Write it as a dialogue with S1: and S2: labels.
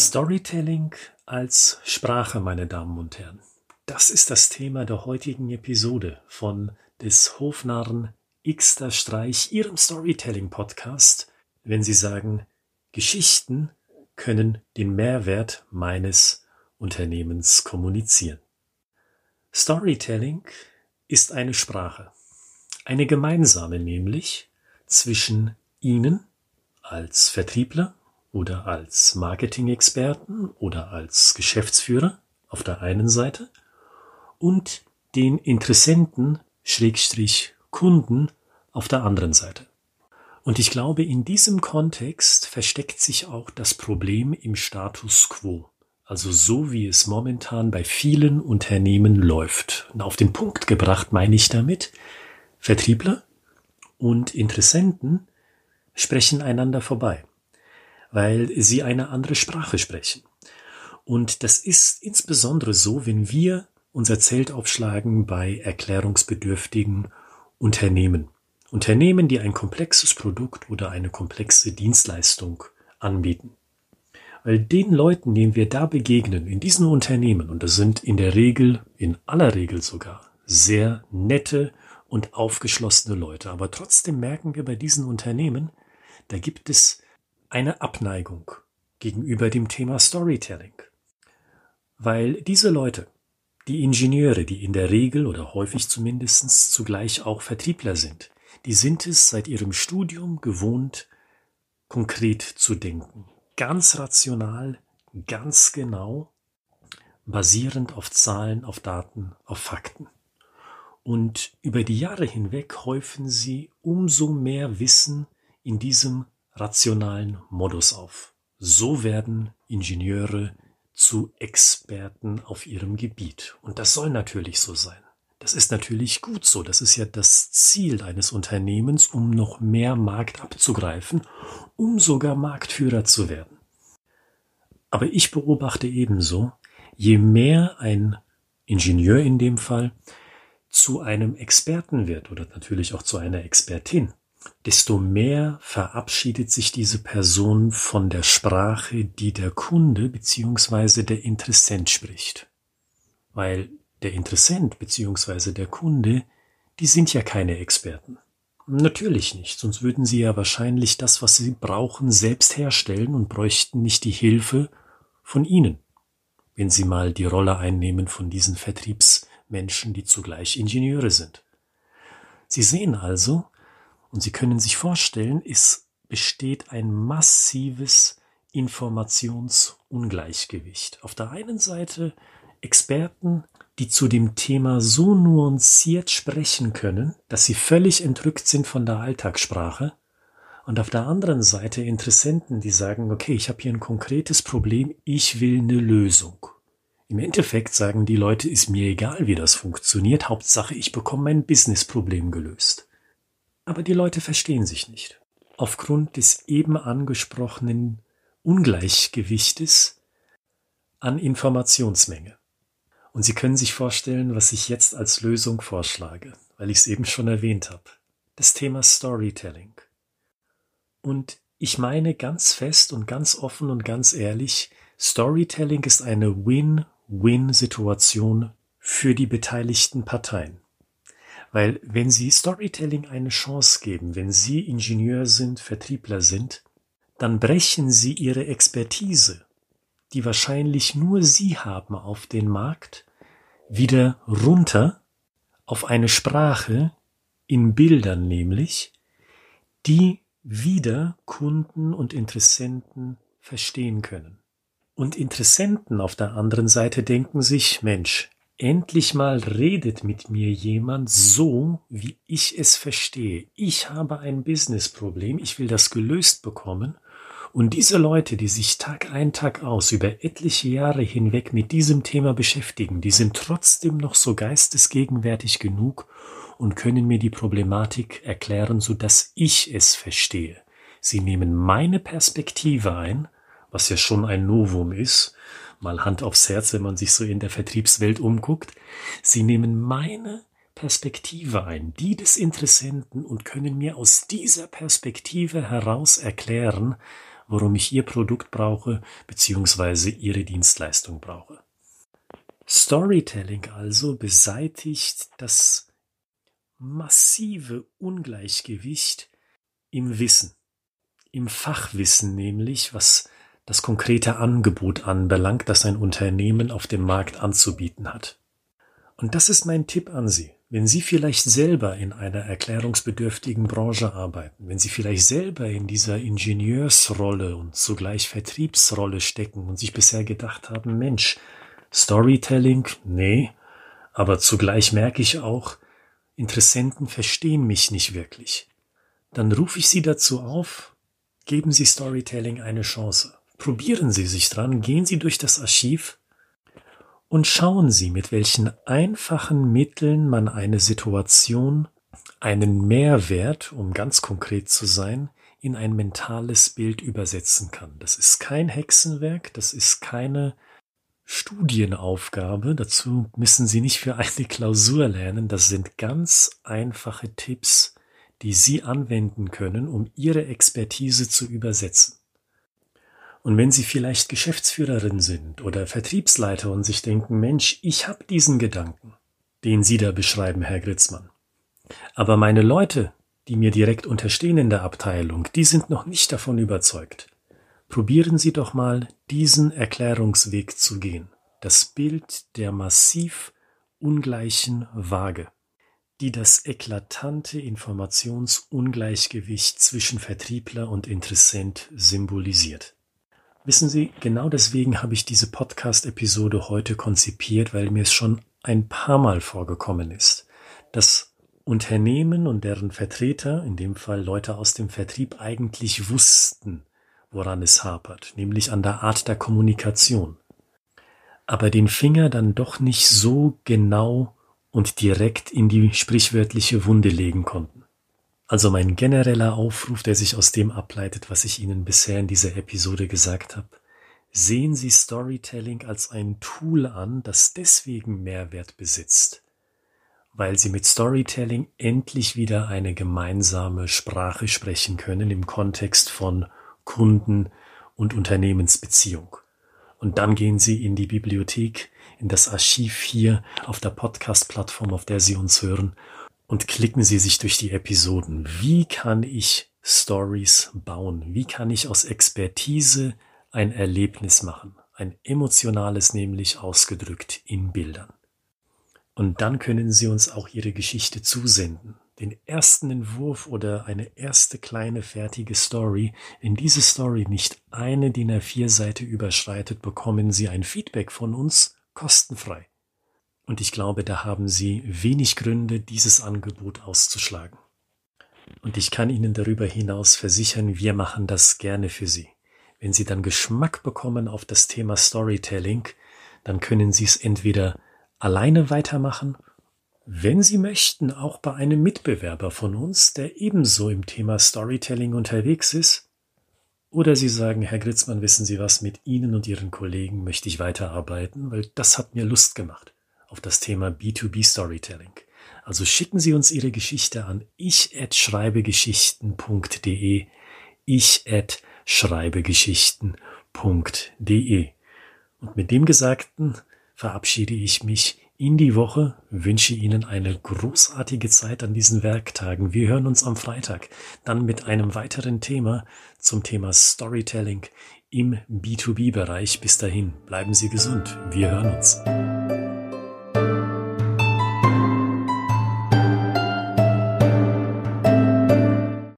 S1: Storytelling als Sprache, meine Damen und Herren. Das ist das Thema der heutigen Episode von des Hofnarren Xter Streich, Ihrem Storytelling-Podcast, wenn Sie sagen, Geschichten können den Mehrwert meines Unternehmens kommunizieren. Storytelling ist eine Sprache, eine gemeinsame nämlich zwischen Ihnen als Vertriebler oder als Marketing-Experten oder als Geschäftsführer auf der einen Seite und den Interessenten Schrägstrich Kunden auf der anderen Seite. Und ich glaube, in diesem Kontext versteckt sich auch das Problem im Status quo. Also so wie es momentan bei vielen Unternehmen läuft. Und auf den Punkt gebracht meine ich damit, Vertriebler und Interessenten sprechen einander vorbei weil sie eine andere Sprache sprechen. Und das ist insbesondere so, wenn wir unser Zelt aufschlagen bei erklärungsbedürftigen Unternehmen. Unternehmen, die ein komplexes Produkt oder eine komplexe Dienstleistung anbieten. Weil den Leuten, denen wir da begegnen, in diesen Unternehmen, und das sind in der Regel, in aller Regel sogar, sehr nette und aufgeschlossene Leute. Aber trotzdem merken wir bei diesen Unternehmen, da gibt es eine Abneigung gegenüber dem Thema Storytelling. Weil diese Leute, die Ingenieure, die in der Regel oder häufig zumindest zugleich auch Vertriebler sind, die sind es seit ihrem Studium gewohnt, konkret zu denken, ganz rational, ganz genau, basierend auf Zahlen, auf Daten, auf Fakten. Und über die Jahre hinweg häufen sie umso mehr Wissen in diesem rationalen Modus auf. So werden Ingenieure zu Experten auf ihrem Gebiet. Und das soll natürlich so sein. Das ist natürlich gut so. Das ist ja das Ziel eines Unternehmens, um noch mehr Markt abzugreifen, um sogar Marktführer zu werden. Aber ich beobachte ebenso, je mehr ein Ingenieur in dem Fall zu einem Experten wird oder natürlich auch zu einer Expertin, desto mehr verabschiedet sich diese Person von der Sprache, die der Kunde bzw. der Interessent spricht. Weil der Interessent bzw. der Kunde, die sind ja keine Experten. Natürlich nicht, sonst würden sie ja wahrscheinlich das, was sie brauchen, selbst herstellen und bräuchten nicht die Hilfe von ihnen, wenn sie mal die Rolle einnehmen von diesen Vertriebsmenschen, die zugleich Ingenieure sind. Sie sehen also, und Sie können sich vorstellen, es besteht ein massives Informationsungleichgewicht. Auf der einen Seite Experten, die zu dem Thema so nuanciert sprechen können, dass sie völlig entrückt sind von der Alltagssprache. Und auf der anderen Seite Interessenten, die sagen, okay, ich habe hier ein konkretes Problem, ich will eine Lösung. Im Endeffekt sagen die Leute, ist mir egal, wie das funktioniert, Hauptsache, ich bekomme mein Businessproblem gelöst. Aber die Leute verstehen sich nicht. Aufgrund des eben angesprochenen Ungleichgewichtes an Informationsmenge. Und Sie können sich vorstellen, was ich jetzt als Lösung vorschlage, weil ich es eben schon erwähnt habe. Das Thema Storytelling. Und ich meine ganz fest und ganz offen und ganz ehrlich, Storytelling ist eine Win-Win-Situation für die beteiligten Parteien. Weil wenn Sie Storytelling eine Chance geben, wenn Sie Ingenieur sind, Vertriebler sind, dann brechen Sie Ihre Expertise, die wahrscheinlich nur Sie haben auf den Markt, wieder runter auf eine Sprache in Bildern nämlich, die wieder Kunden und Interessenten verstehen können. Und Interessenten auf der anderen Seite denken sich, Mensch, Endlich mal redet mit mir jemand so, wie ich es verstehe. Ich habe ein Businessproblem, ich will das gelöst bekommen. Und diese Leute, die sich Tag ein, Tag aus über etliche Jahre hinweg mit diesem Thema beschäftigen, die sind trotzdem noch so geistesgegenwärtig genug und können mir die Problematik erklären, so dass ich es verstehe. Sie nehmen meine Perspektive ein, was ja schon ein Novum ist, mal Hand aufs Herz, wenn man sich so in der Vertriebswelt umguckt. Sie nehmen meine Perspektive ein, die des Interessenten und können mir aus dieser Perspektive heraus erklären, warum ich Ihr Produkt brauche bzw. Ihre Dienstleistung brauche. Storytelling also beseitigt das massive Ungleichgewicht im Wissen, im Fachwissen nämlich, was das konkrete Angebot anbelangt, das ein Unternehmen auf dem Markt anzubieten hat. Und das ist mein Tipp an Sie. Wenn Sie vielleicht selber in einer erklärungsbedürftigen Branche arbeiten, wenn Sie vielleicht selber in dieser Ingenieursrolle und zugleich Vertriebsrolle stecken und sich bisher gedacht haben, Mensch, Storytelling, nee, aber zugleich merke ich auch, Interessenten verstehen mich nicht wirklich. Dann rufe ich Sie dazu auf, geben Sie Storytelling eine Chance. Probieren Sie sich dran, gehen Sie durch das Archiv und schauen Sie, mit welchen einfachen Mitteln man eine Situation, einen Mehrwert, um ganz konkret zu sein, in ein mentales Bild übersetzen kann. Das ist kein Hexenwerk, das ist keine Studienaufgabe. Dazu müssen Sie nicht für eine Klausur lernen. Das sind ganz einfache Tipps, die Sie anwenden können, um Ihre Expertise zu übersetzen. Und wenn Sie vielleicht Geschäftsführerin sind oder Vertriebsleiter und sich denken, Mensch, ich habe diesen Gedanken, den Sie da beschreiben, Herr Gritzmann. Aber meine Leute, die mir direkt unterstehen in der Abteilung, die sind noch nicht davon überzeugt. Probieren Sie doch mal, diesen Erklärungsweg zu gehen. Das Bild der massiv ungleichen Waage, die das eklatante Informationsungleichgewicht zwischen Vertriebler und Interessent symbolisiert. Wissen Sie, genau deswegen habe ich diese Podcast-Episode heute konzipiert, weil mir es schon ein paar Mal vorgekommen ist, dass Unternehmen und deren Vertreter, in dem Fall Leute aus dem Vertrieb, eigentlich wussten, woran es hapert, nämlich an der Art der Kommunikation, aber den Finger dann doch nicht so genau und direkt in die sprichwörtliche Wunde legen konnten. Also mein genereller Aufruf, der sich aus dem ableitet, was ich Ihnen bisher in dieser Episode gesagt habe. Sehen Sie Storytelling als ein Tool an, das deswegen Mehrwert besitzt, weil Sie mit Storytelling endlich wieder eine gemeinsame Sprache sprechen können im Kontext von Kunden und Unternehmensbeziehung. Und dann gehen Sie in die Bibliothek, in das Archiv hier auf der Podcast-Plattform, auf der Sie uns hören und klicken Sie sich durch die Episoden. Wie kann ich Stories bauen? Wie kann ich aus Expertise ein Erlebnis machen? Ein emotionales nämlich ausgedrückt in Bildern. Und dann können Sie uns auch Ihre Geschichte zusenden. Den ersten Entwurf oder eine erste kleine fertige Story. Wenn diese Story nicht eine DIN A4-Seite überschreitet, bekommen Sie ein Feedback von uns kostenfrei. Und ich glaube, da haben Sie wenig Gründe, dieses Angebot auszuschlagen. Und ich kann Ihnen darüber hinaus versichern, wir machen das gerne für Sie. Wenn Sie dann Geschmack bekommen auf das Thema Storytelling, dann können Sie es entweder alleine weitermachen, wenn Sie möchten, auch bei einem Mitbewerber von uns, der ebenso im Thema Storytelling unterwegs ist, oder Sie sagen, Herr Gritzmann, wissen Sie was, mit Ihnen und Ihren Kollegen möchte ich weiterarbeiten, weil das hat mir Lust gemacht auf das Thema B2B Storytelling. Also schicken Sie uns Ihre Geschichte an ich@schreibegeschichten.de, ich@schreibegeschichten.de. Und mit dem Gesagten verabschiede ich mich in die Woche, wünsche Ihnen eine großartige Zeit an diesen Werktagen. Wir hören uns am Freitag dann mit einem weiteren Thema zum Thema Storytelling im B2B-Bereich. Bis dahin, bleiben Sie gesund. Wir hören uns.